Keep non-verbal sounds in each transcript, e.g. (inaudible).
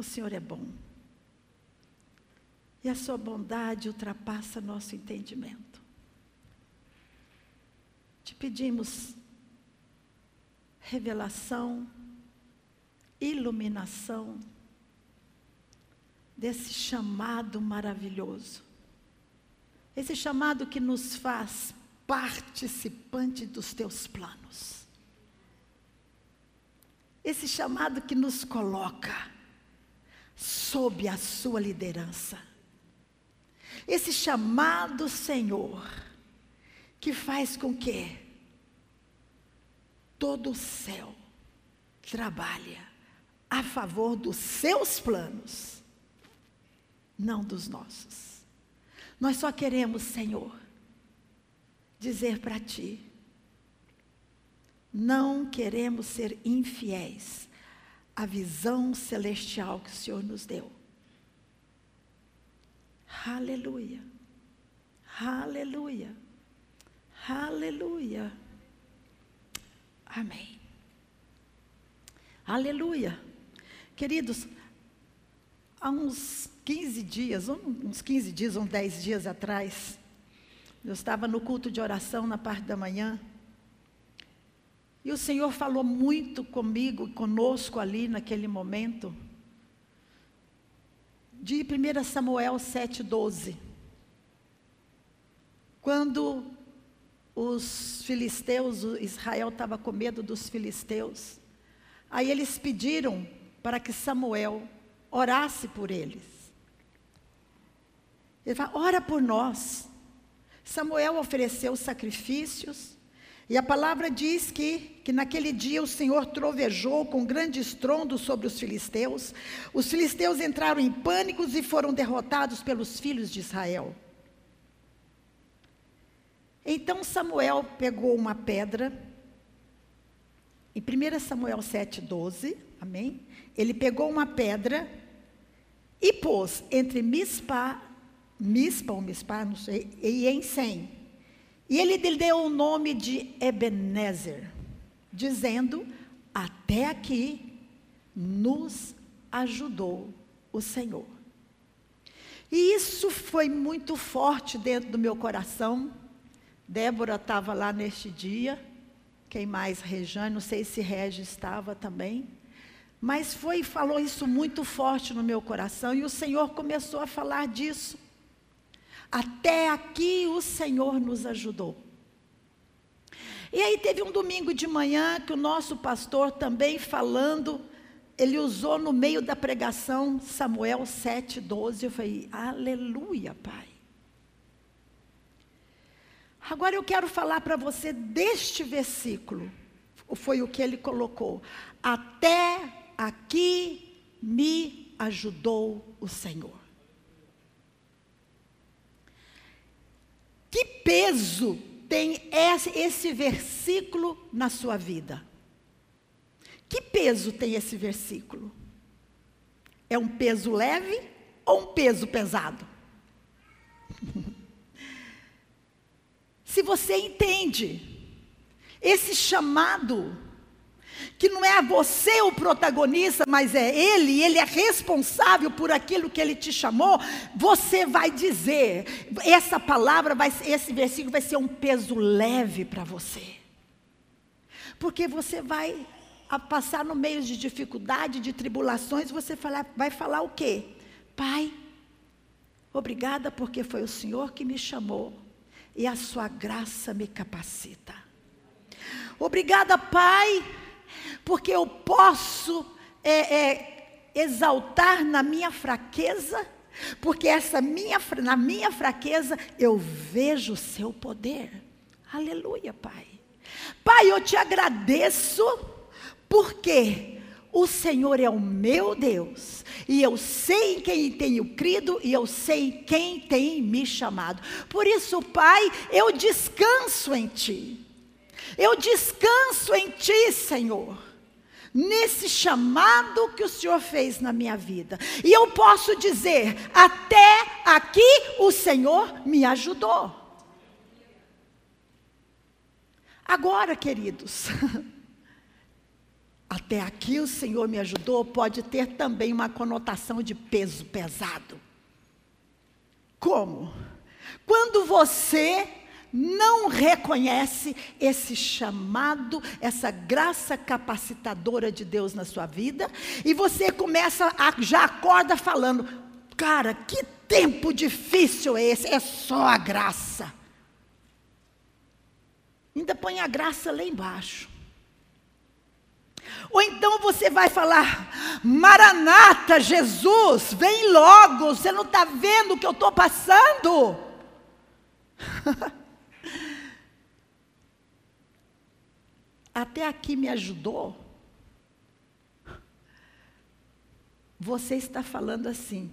O Senhor é bom. E a sua bondade ultrapassa nosso entendimento. Te pedimos revelação, iluminação desse chamado maravilhoso. Esse chamado que nos faz participante dos teus planos. Esse chamado que nos coloca sob a sua liderança. Esse chamado, Senhor, que faz com que todo o céu trabalhe a favor dos seus planos, não dos nossos. Nós só queremos, Senhor, dizer para ti: não queremos ser infiéis à visão celestial que o Senhor nos deu. Aleluia, aleluia, aleluia. Amém. Aleluia. Queridos, há uns 15 dias, uns 15 dias, uns 10 dias atrás, eu estava no culto de oração na parte da manhã. E o Senhor falou muito comigo, conosco ali naquele momento. De 1 Samuel 7,12. Quando os filisteus, Israel estava com medo dos filisteus. Aí eles pediram para que Samuel orasse por eles. Ele fala: ora por nós. Samuel ofereceu sacrifícios, e a palavra diz que, que naquele dia o Senhor trovejou com grande estrondo sobre os filisteus. Os filisteus entraram em pânicos e foram derrotados pelos filhos de Israel. Então Samuel pegou uma pedra, em 1 Samuel 7,12, amém? Ele pegou uma pedra e pôs entre Mispa Mispa ou Mispa, não sei, e em Sem. E ele lhe deu o nome de Ebenezer, dizendo: Até aqui nos ajudou o Senhor. E isso foi muito forte dentro do meu coração. Débora estava lá neste dia. Quem mais? Rejane, não sei se Regi estava também. Mas foi falou isso muito forte no meu coração e o Senhor começou a falar disso. Até aqui o Senhor nos ajudou. E aí teve um domingo de manhã que o nosso pastor também falando, ele usou no meio da pregação Samuel 7:12. Eu falei: "Aleluia, Pai". Agora eu quero falar para você deste versículo. Foi o que ele colocou. Até aqui me ajudou o Senhor. Que peso tem esse, versículo na sua vida? Que peso tem esse versículo? É um peso leve ou um peso pesado? (laughs) Se você entende esse chamado que não é você o protagonista, mas é ele, ele é responsável por aquilo que ele te chamou, você vai dizer, essa palavra, vai, esse versículo vai ser um peso leve para você. Porque você vai passar no meio de dificuldade, de tribulações, você falar, vai falar o quê? Pai, obrigada porque foi o Senhor que me chamou e a sua graça me capacita. Obrigada, Pai porque eu posso é, é, exaltar na minha fraqueza, porque essa minha, na minha fraqueza eu vejo o seu poder. Aleluia, Pai. Pai, eu te agradeço, porque o Senhor é o meu Deus, e eu sei em quem tenho crido, e eu sei quem tem me chamado. Por isso, Pai, eu descanso em Ti. Eu descanso em Ti, Senhor nesse chamado que o Senhor fez na minha vida. E eu posso dizer: até aqui o Senhor me ajudou. Agora, queridos, (laughs) até aqui o Senhor me ajudou, pode ter também uma conotação de peso pesado. Como? Quando você não reconhece esse chamado, essa graça capacitadora de Deus na sua vida, e você começa a já acorda falando: "Cara, que tempo difícil é esse? É só a graça". Ainda põe a graça lá embaixo. Ou então você vai falar: Maranata, Jesus, vem logo, você não está vendo o que eu estou passando? (laughs) Até aqui me ajudou. Você está falando assim: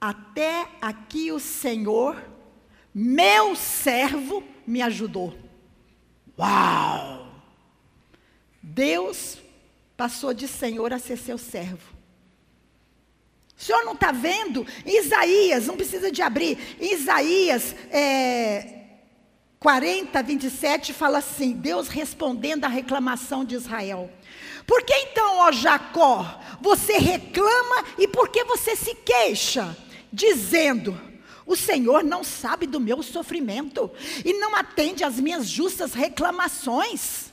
até aqui o Senhor, meu servo, me ajudou. Uau! Deus passou de Senhor a ser seu servo. O senhor não está vendo? Isaías, não precisa de abrir. Isaías é, 40, 27 fala assim: Deus respondendo à reclamação de Israel. Por que então, ó Jacó, você reclama e por que você se queixa? Dizendo: O Senhor não sabe do meu sofrimento e não atende às minhas justas reclamações.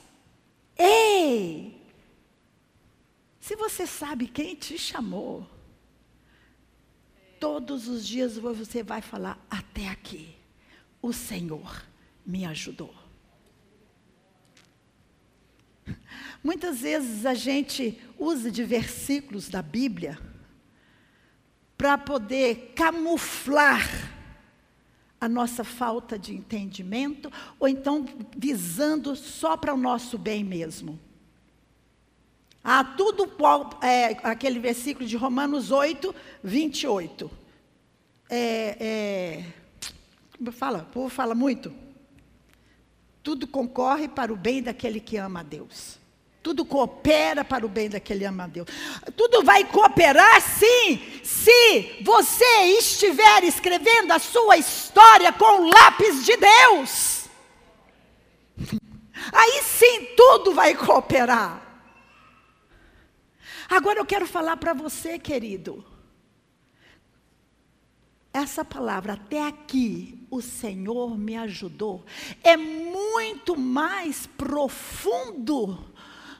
Ei! Se você sabe quem te chamou, todos os dias você vai falar: até aqui, o Senhor me ajudou. Muitas vezes a gente usa de versículos da Bíblia para poder camuflar a nossa falta de entendimento, ou então visando só para o nosso bem mesmo. Ah, tudo é, aquele versículo de Romanos 8, 28. É, é, fala, o povo fala muito. Tudo concorre para o bem daquele que ama a Deus. Tudo coopera para o bem daquele que ama a Deus. Tudo vai cooperar, sim, se você estiver escrevendo a sua história com o lápis de Deus. Aí sim tudo vai cooperar. Agora eu quero falar para você, querido. Essa palavra, até aqui, o Senhor me ajudou, é muito mais profundo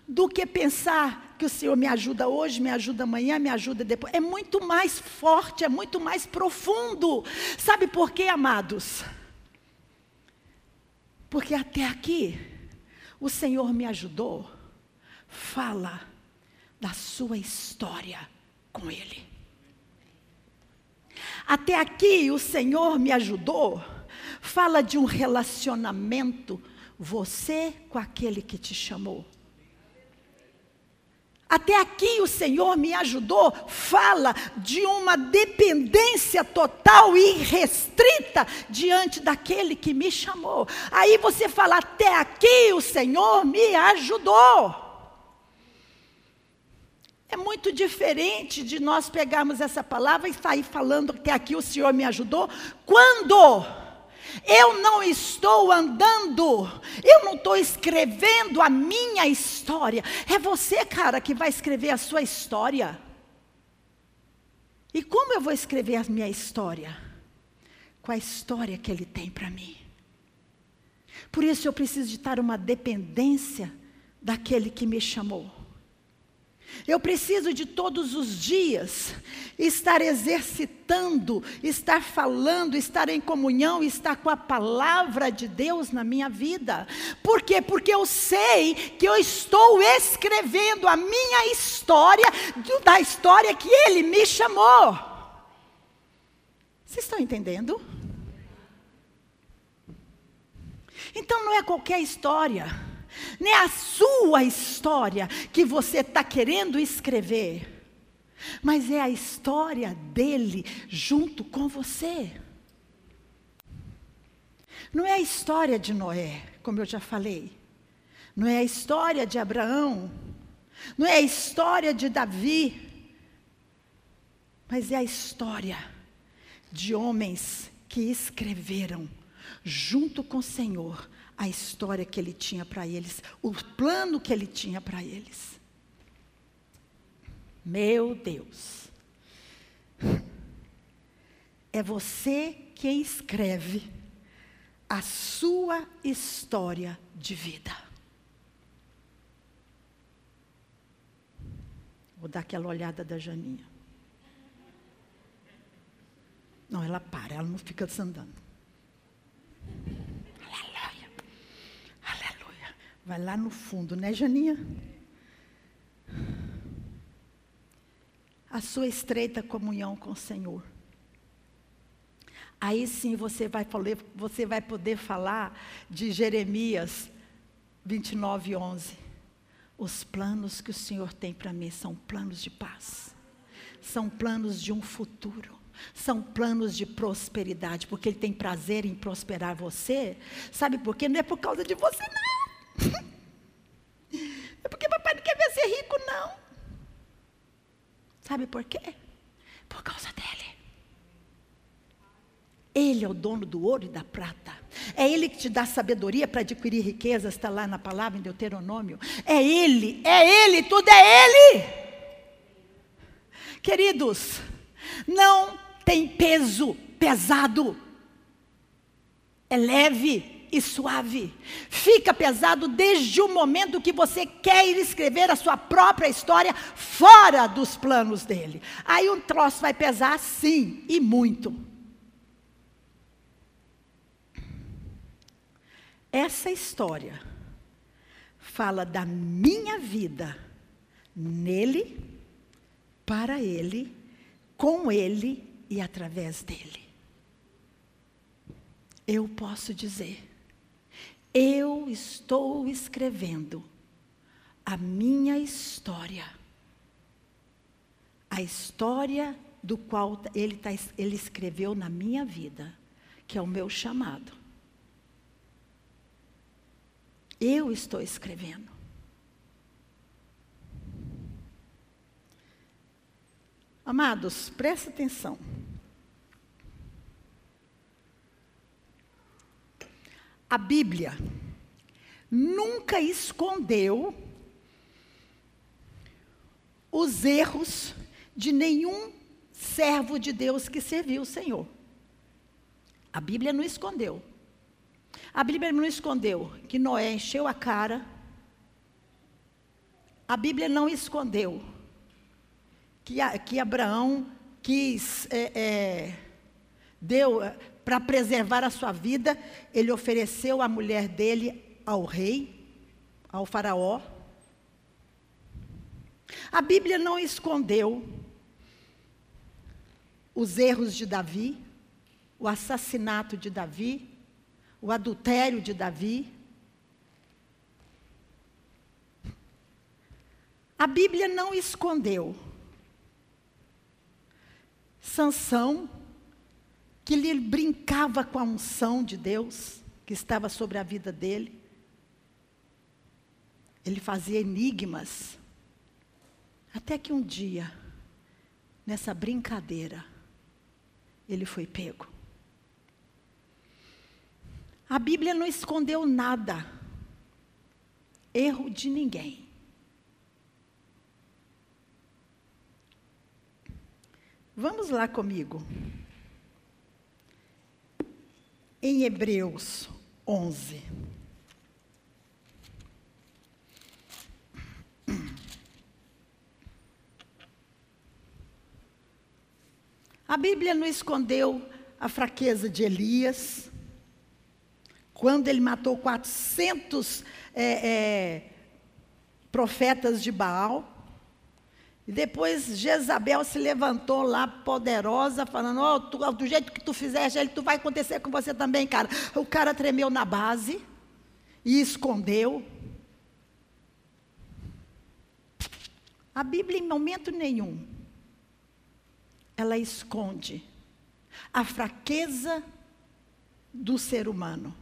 do que pensar que o Senhor me ajuda hoje, me ajuda amanhã, me ajuda depois. É muito mais forte, é muito mais profundo. Sabe por quê, amados? Porque até aqui, o Senhor me ajudou. Fala da sua história com Ele. Até aqui o Senhor me ajudou. Fala de um relacionamento, você com aquele que te chamou. Até aqui o Senhor me ajudou, fala de uma dependência total e restrita diante daquele que me chamou. Aí você fala, até aqui o Senhor me ajudou. É muito diferente de nós pegarmos essa palavra e sair falando que aqui o Senhor me ajudou, quando eu não estou andando, eu não estou escrevendo a minha história. É você, cara, que vai escrever a sua história. E como eu vou escrever a minha história? Com a história que Ele tem para mim. Por isso eu preciso de estar uma dependência daquele que me chamou. Eu preciso de todos os dias estar exercitando, estar falando, estar em comunhão, estar com a palavra de Deus na minha vida. Por quê? Porque eu sei que eu estou escrevendo a minha história, da história que Ele me chamou. Vocês estão entendendo? Então não é qualquer história nem a sua história que você está querendo escrever, mas é a história dele junto com você. Não é a história de Noé, como eu já falei, não é a história de Abraão, não é a história de Davi, mas é a história de homens que escreveram junto com o Senhor a história que ele tinha para eles, o plano que ele tinha para eles. Meu Deus. É você quem escreve a sua história de vida. Vou dar aquela olhada da Janinha. Não, ela para, ela não fica andando. Aleluia. Aleluia. Vai lá no fundo, né, Janinha? A sua estreita comunhão com o Senhor. Aí sim você vai, você vai poder falar de Jeremias 29, 11. Os planos que o Senhor tem para mim são planos de paz, são planos de um futuro, são planos de prosperidade, porque Ele tem prazer em prosperar você. Sabe por quê? Não é por causa de você, não. (laughs) É porque papai não quer ver ser rico, não. Sabe por quê? Por causa dele. Ele é o dono do ouro e da prata. É Ele que te dá sabedoria para adquirir riquezas, está lá na palavra em Deuteronômio. É Ele, é Ele, tudo é Ele. Queridos, não tem peso pesado, é leve e suave. Fica pesado desde o momento que você quer ir escrever a sua própria história fora dos planos dele. Aí um troço vai pesar sim, e muito. Essa história fala da minha vida nele, para ele, com ele e através dele. Eu posso dizer, eu estou escrevendo a minha história, a história do qual ele, tá, ele escreveu na minha vida, que é o meu chamado. Eu estou escrevendo. Amados, presta atenção. A Bíblia nunca escondeu os erros de nenhum servo de Deus que serviu o Senhor. A Bíblia não escondeu. A Bíblia não escondeu que Noé encheu a cara. A Bíblia não escondeu que, que Abraão quis, é, é, deu, para preservar a sua vida, ele ofereceu a mulher dele ao rei, ao faraó. A Bíblia não escondeu os erros de Davi, o assassinato de Davi, o adultério de Davi. A Bíblia não escondeu Sansão, que lhe brincava com a unção de Deus que estava sobre a vida dele. Ele fazia enigmas. Até que um dia, nessa brincadeira, ele foi pego. A Bíblia não escondeu nada, erro de ninguém. Vamos lá comigo. Em Hebreus 11. A Bíblia não escondeu a fraqueza de Elias, quando ele matou 400 é, é, profetas de Baal. E depois Jezabel se levantou lá poderosa, falando: oh, do jeito que tu fizeste, ele, tu vai acontecer com você também, cara. O cara tremeu na base e escondeu. A Bíblia, em momento nenhum, ela esconde a fraqueza do ser humano.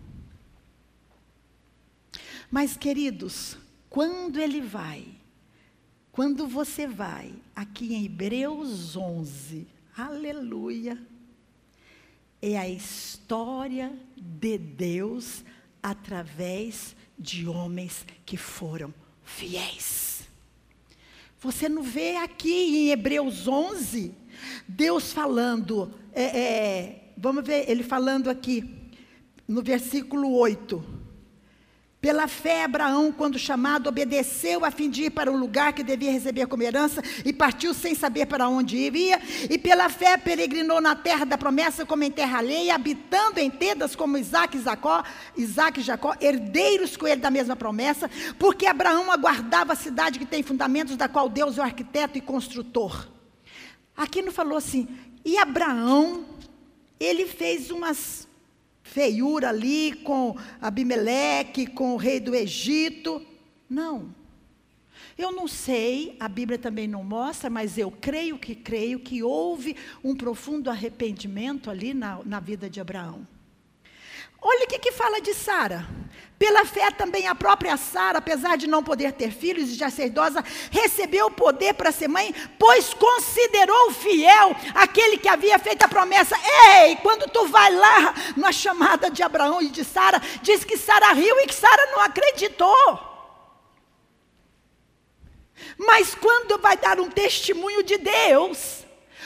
Mas, queridos, quando ele vai, quando você vai aqui em Hebreus 11, aleluia, é a história de Deus através de homens que foram fiéis. Você não vê aqui em Hebreus 11, Deus falando, é, é, vamos ver, ele falando aqui, no versículo 8. Pela fé, Abraão, quando chamado, obedeceu a fim de ir para o lugar que devia receber como herança e partiu sem saber para onde iria. E pela fé, peregrinou na terra da promessa como em terra alheia, habitando em tendas como Isaac e Jacó, Isaac e Jacó, herdeiros com ele da mesma promessa, porque Abraão aguardava a cidade que tem fundamentos, da qual Deus é o arquiteto e construtor. Aqui não falou assim, e Abraão, ele fez umas feiura ali com Abimeleque, com o rei do Egito. Não. Eu não sei, a Bíblia também não mostra, mas eu creio que creio que houve um profundo arrependimento ali na, na vida de Abraão. Olha o que, que fala de Sara. Pela fé também a própria Sara, apesar de não poder ter filhos e já ser idosa, recebeu o poder para ser mãe, pois considerou fiel aquele que havia feito a promessa. Ei, quando tu vai lá na chamada de Abraão e de Sara, diz que Sara riu e que Sara não acreditou. Mas quando vai dar um testemunho de Deus,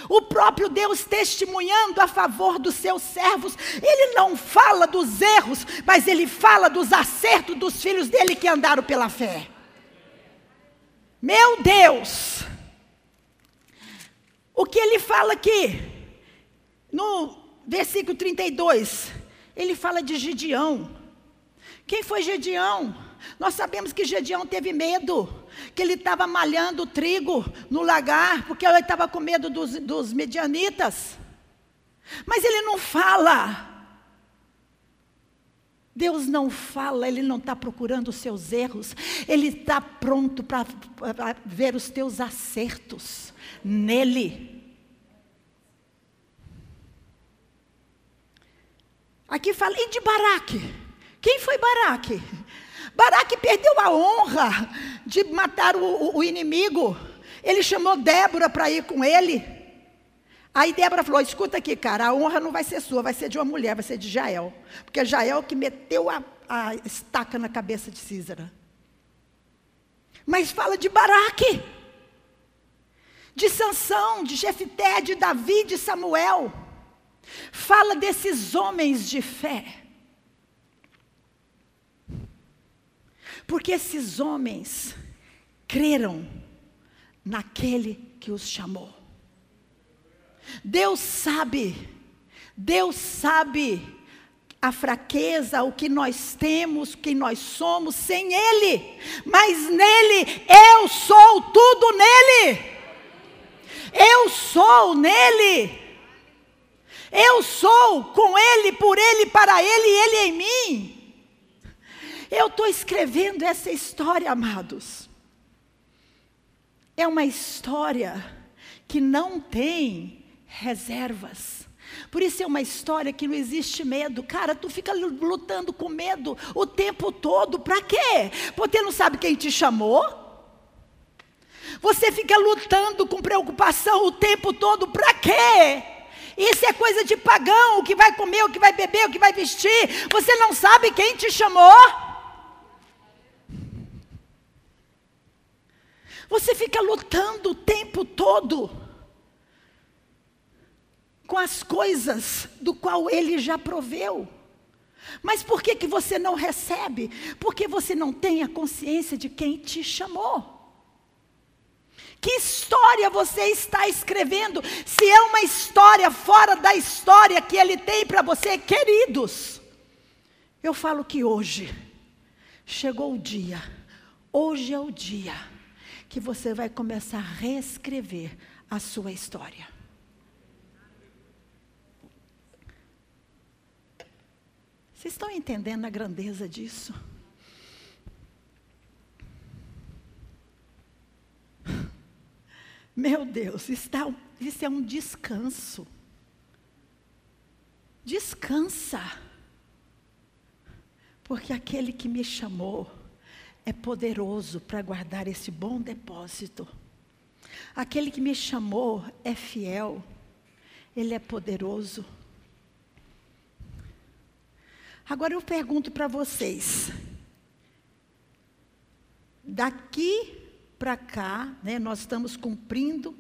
o próprio Deus testemunhando a favor dos seus servos. Ele não fala dos erros, mas ele fala dos acertos dos filhos dele que andaram pela fé. Meu Deus! O que ele fala aqui? No versículo 32, ele fala de Gideão. Quem foi Gideão? Nós sabemos que Gedeão teve medo, que ele estava malhando trigo no lagar, porque ele estava com medo dos, dos medianitas. Mas ele não fala. Deus não fala, Ele não está procurando os seus erros, Ele está pronto para ver os teus acertos nele. Aqui fala, e de Baraque? Quem foi Baraque? Baraque perdeu a honra de matar o, o inimigo. Ele chamou Débora para ir com ele. Aí Débora falou: escuta aqui, cara, a honra não vai ser sua, vai ser de uma mulher, vai ser de Jael. Porque Jael que meteu a, a estaca na cabeça de Císara. Mas fala de Baraque, de Sansão, de Jefité, de Davi, de Samuel. Fala desses homens de fé. Porque esses homens creram naquele que os chamou. Deus sabe, Deus sabe a fraqueza, o que nós temos, quem nós somos sem Ele, mas nele, eu sou tudo nele. Eu sou nele. Eu sou com Ele, por Ele, para Ele e Ele em mim. Eu estou escrevendo essa história, amados. É uma história que não tem reservas. Por isso é uma história que não existe medo. Cara, tu fica lutando com medo o tempo todo. Para quê? Porque não sabe quem te chamou? Você fica lutando com preocupação o tempo todo. Para quê? Isso é coisa de pagão, o que vai comer, o que vai beber, o que vai vestir. Você não sabe quem te chamou? Você fica lutando o tempo todo com as coisas do qual ele já proveu. Mas por que, que você não recebe? Porque você não tem a consciência de quem te chamou. Que história você está escrevendo? Se é uma história fora da história que ele tem para você, queridos. Eu falo que hoje chegou o dia, hoje é o dia que você vai começar a reescrever a sua história. Vocês estão entendendo a grandeza disso? (laughs) Meu Deus, está, isso é um descanso. Descansa. Porque aquele que me chamou, é poderoso para guardar esse bom depósito. Aquele que me chamou é fiel, ele é poderoso. Agora eu pergunto para vocês: daqui para cá, né, nós estamos cumprindo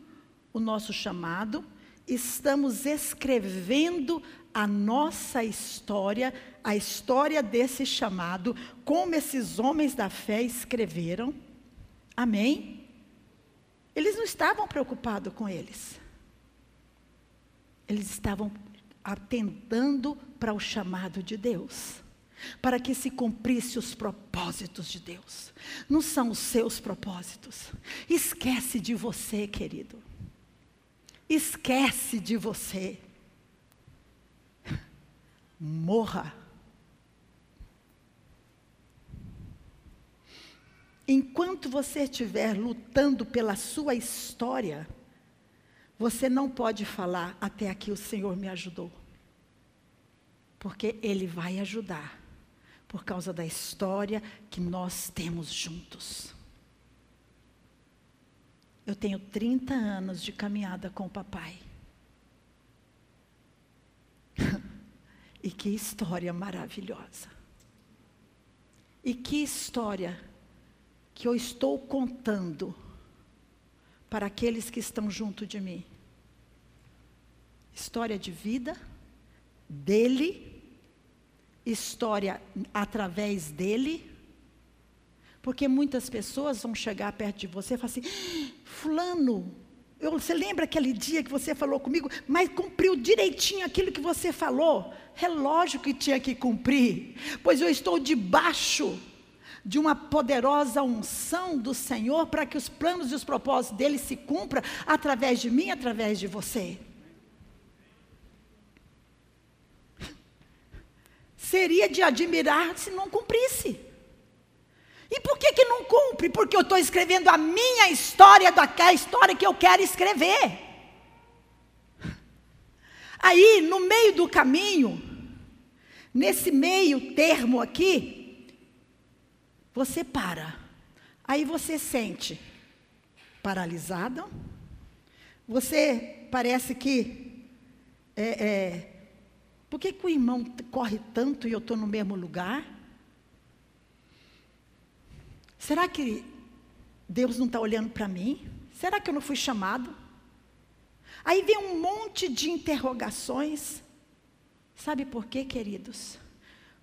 o nosso chamado, estamos escrevendo a nossa história, a história desse chamado, como esses homens da fé escreveram. Amém? Eles não estavam preocupados com eles. Eles estavam atentando para o chamado de Deus, para que se cumprisse os propósitos de Deus. Não são os seus propósitos. Esquece de você, querido. Esquece de você. Morra. Enquanto você estiver lutando pela sua história, você não pode falar, até aqui o Senhor me ajudou. Porque Ele vai ajudar, por causa da história que nós temos juntos. Eu tenho 30 anos de caminhada com o papai. (laughs) e que história maravilhosa. E que história que eu estou contando para aqueles que estão junto de mim. História de vida dele, história através dele. Porque muitas pessoas vão chegar perto de você e falar assim: Fulano, eu, você lembra aquele dia que você falou comigo, mas cumpriu direitinho aquilo que você falou? É lógico que tinha que cumprir, pois eu estou debaixo de uma poderosa unção do Senhor para que os planos e os propósitos dele se cumpram através de mim, através de você. Seria de admirar se não cumprisse. E por que, que não cumpre? Porque eu estou escrevendo a minha história, daquela história que eu quero escrever. Aí, no meio do caminho, nesse meio termo aqui, você para. Aí você sente paralisado. Você parece que. É, é, por que, que o irmão corre tanto e eu estou no mesmo lugar? Será que Deus não está olhando para mim? Será que eu não fui chamado? Aí vem um monte de interrogações. Sabe por quê, queridos?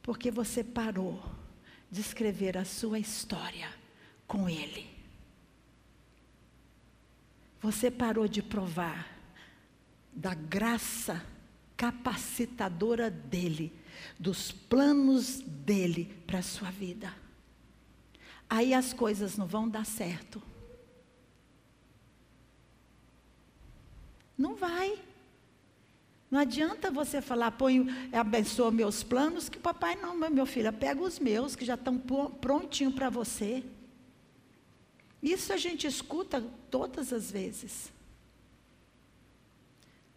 Porque você parou de escrever a sua história com Ele. Você parou de provar da graça capacitadora dele, dos planos dele para a sua vida. Aí as coisas não vão dar certo. Não vai. Não adianta você falar, põe, abençoa meus planos, que papai não, meu filho, pega os meus, que já estão prontinho para você. Isso a gente escuta todas as vezes.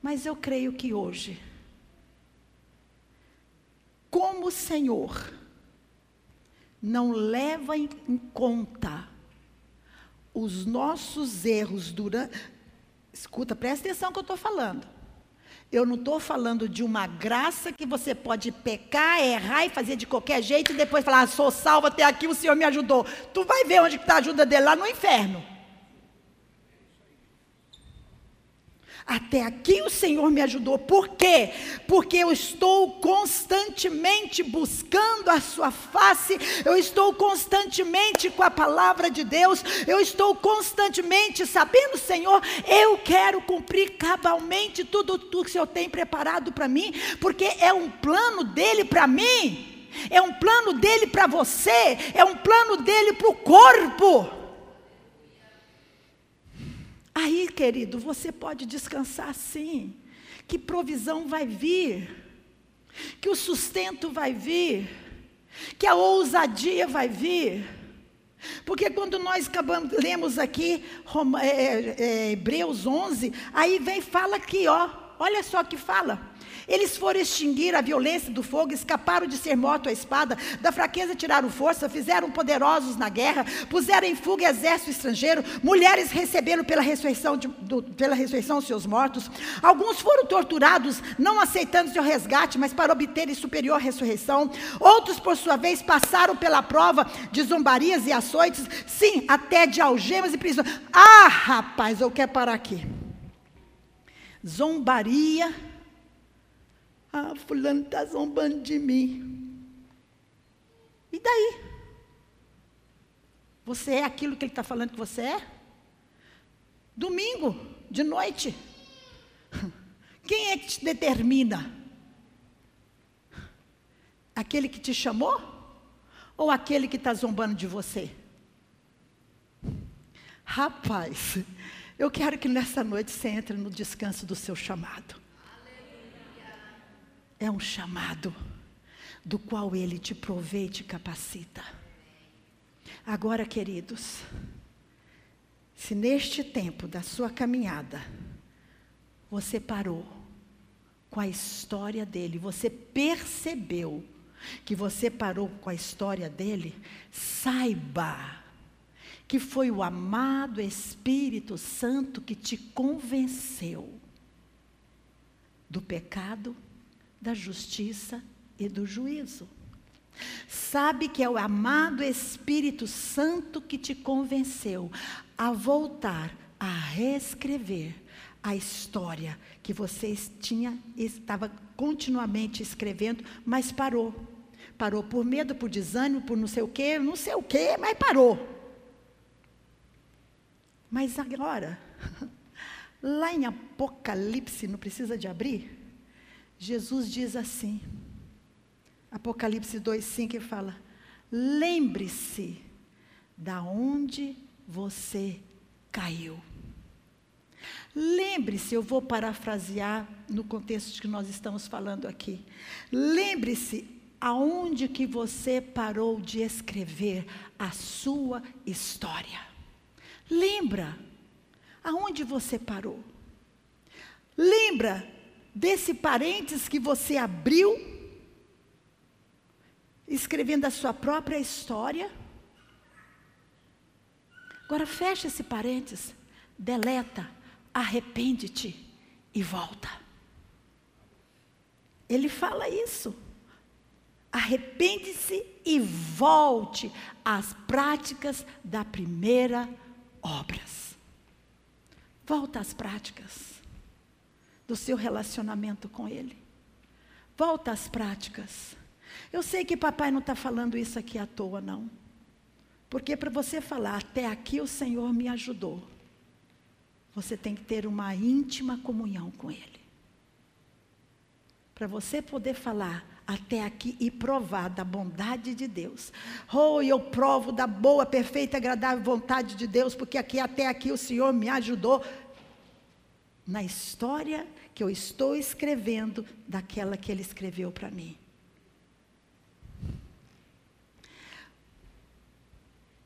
Mas eu creio que hoje, como o Senhor não leva em conta os nossos erros durante. Escuta, presta atenção que eu estou falando. Eu não estou falando de uma graça que você pode pecar, errar e fazer de qualquer jeito e depois falar, ah, sou salvo até aqui, o Senhor me ajudou. Tu vai ver onde está a ajuda dele lá no inferno. Até aqui o Senhor me ajudou. Por quê? Porque eu estou constantemente buscando a Sua face, eu estou constantemente com a palavra de Deus, eu estou constantemente sabendo, Senhor, eu quero cumprir cabalmente tudo, tudo que o Senhor tem preparado para mim, porque é um plano dele para mim, é um plano dele para você, é um plano dele para o corpo. Aí, querido, você pode descansar sim, que provisão vai vir, que o sustento vai vir, que a ousadia vai vir. Porque quando nós acabamos, lemos aqui é, é, é, Hebreus 11, aí vem fala aqui, ó, olha só que fala. Eles foram extinguir a violência do fogo, escaparam de ser mortos à espada, da fraqueza tiraram força, fizeram poderosos na guerra, puseram em fuga exército estrangeiro, mulheres receberam pela ressurreição, de, do, pela ressurreição seus mortos. Alguns foram torturados, não aceitando seu resgate, mas para obterem superior ressurreição. Outros, por sua vez, passaram pela prova de zombarias e açoites, sim, até de algemas e prisões. Ah, rapaz, eu quero parar aqui. Zombaria. Ah, fulano está zombando de mim. E daí? Você é aquilo que ele está falando que você é? Domingo, de noite. Quem é que te determina? Aquele que te chamou? Ou aquele que está zombando de você? Rapaz, eu quero que nessa noite você entre no descanso do seu chamado. É um chamado do qual Ele te provê e te capacita. Agora, queridos, se neste tempo da sua caminhada, você parou com a história dele, você percebeu que você parou com a história dele, saiba que foi o amado Espírito Santo que te convenceu do pecado, da justiça e do juízo. Sabe que é o amado Espírito Santo que te convenceu a voltar a reescrever a história que você tinha estava continuamente escrevendo, mas parou. Parou por medo, por desânimo, por não sei o quê, não sei o quê, mas parou. Mas agora, (laughs) lá em Apocalipse, não precisa de abrir? Jesus diz assim, Apocalipse 2,5 que fala: lembre-se da onde você caiu. Lembre-se, eu vou parafrasear no contexto que nós estamos falando aqui. Lembre-se aonde que você parou de escrever a sua história. Lembra aonde você parou? Lembra desse parênteses que você abriu, escrevendo a sua própria história? Agora fecha esse parênteses, deleta, arrepende-te e volta. Ele fala isso. Arrepende-se e volte às práticas da primeira obras. Volta às práticas do seu relacionamento com Ele. Volta às práticas. Eu sei que papai não está falando isso aqui à toa, não. Porque para você falar, até aqui o Senhor me ajudou, você tem que ter uma íntima comunhão com Ele. Para você poder falar, até aqui e provar da bondade de Deus. Oh, eu provo da boa, perfeita, agradável vontade de Deus, porque aqui até aqui o Senhor me ajudou na história que eu estou escrevendo daquela que ele escreveu para mim.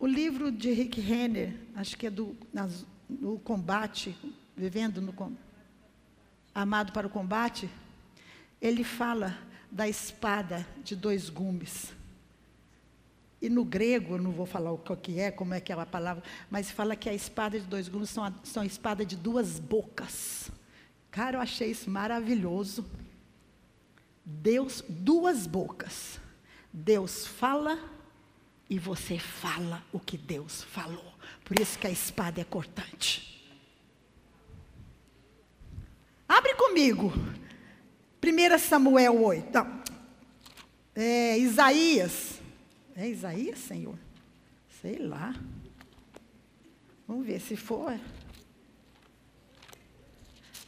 O livro de Rick Renner, acho que é do nas, no combate, vivendo no amado para o combate, ele fala da espada de dois gumes. E no grego, não vou falar o que é, como é que é a palavra, mas fala que a espada de dois gumes são a, são a espada de duas bocas. Cara, eu achei isso maravilhoso. Deus, duas bocas. Deus fala e você fala o que Deus falou. Por isso que a espada é cortante. Abre comigo 1 Samuel 8. Não. É, Isaías. É Isaías, Senhor? Sei lá. Vamos ver se for.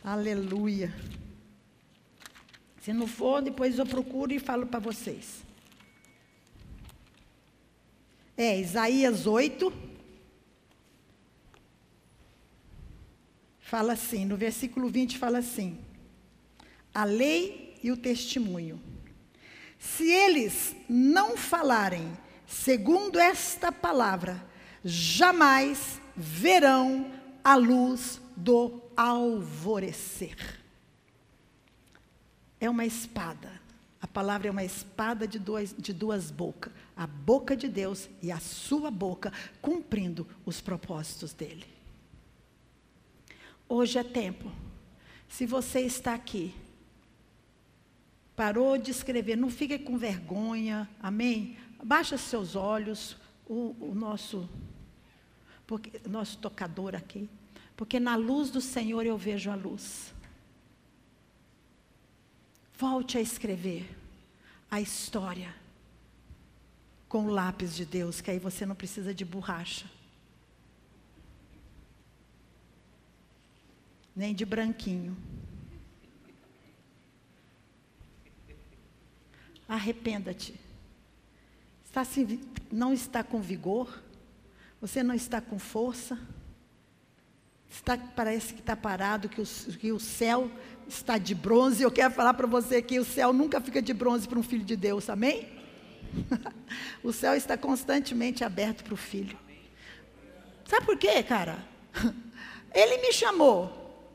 Aleluia. Se não for, depois eu procuro e falo para vocês. É, Isaías 8. Fala assim, no versículo 20 fala assim: a lei e o testemunho. Se eles não falarem segundo esta palavra, jamais verão a luz do alvorecer. é uma espada. A palavra é uma espada de duas, de duas bocas. A boca de Deus e a sua boca cumprindo os propósitos dele. Hoje é tempo. Se você está aqui, parou de escrever, não fique com vergonha, amém? Baixa seus olhos, o, o nosso, porque, nosso tocador aqui, porque na luz do Senhor eu vejo a luz. Volte a escrever a história com o lápis de Deus, que aí você não precisa de borracha. Nem de branquinho. Arrependa-te. Está, não está com vigor, você não está com força, está, parece que está parado, que o, que o céu está de bronze. Eu quero falar para você que o céu nunca fica de bronze para um filho de Deus, amém? (laughs) o céu está constantemente aberto para o filho. Sabe por quê, cara? (laughs) Ele me chamou,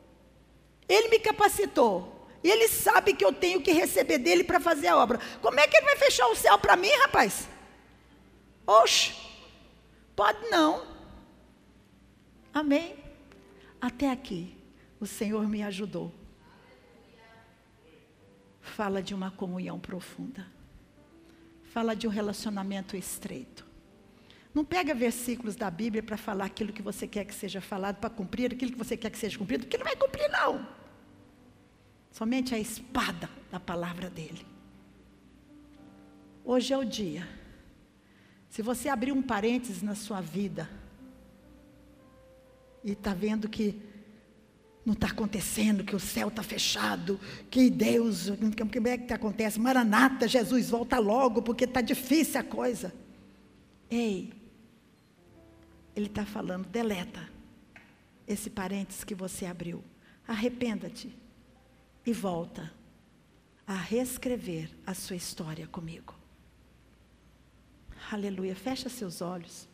ele me capacitou, e ele sabe que eu tenho que receber dele para fazer a obra. Como é que ele vai fechar o céu para mim, rapaz? Oxe, pode não. Amém? Até aqui, o Senhor me ajudou fala de uma comunhão profunda. Fala de um relacionamento estreito. Não pega versículos da Bíblia para falar aquilo que você quer que seja falado, para cumprir aquilo que você quer que seja cumprido, porque não vai cumprir, não. Somente a espada da palavra dele. Hoje é o dia. Se você abrir um parênteses na sua vida e está vendo que não está acontecendo, que o céu está fechado, que Deus, como é que acontece? Maranata, Jesus, volta logo, porque está difícil a coisa. Ei, ele está falando, deleta esse parênteses que você abriu. Arrependa-te e volta a reescrever a sua história comigo. Aleluia. Fecha seus olhos.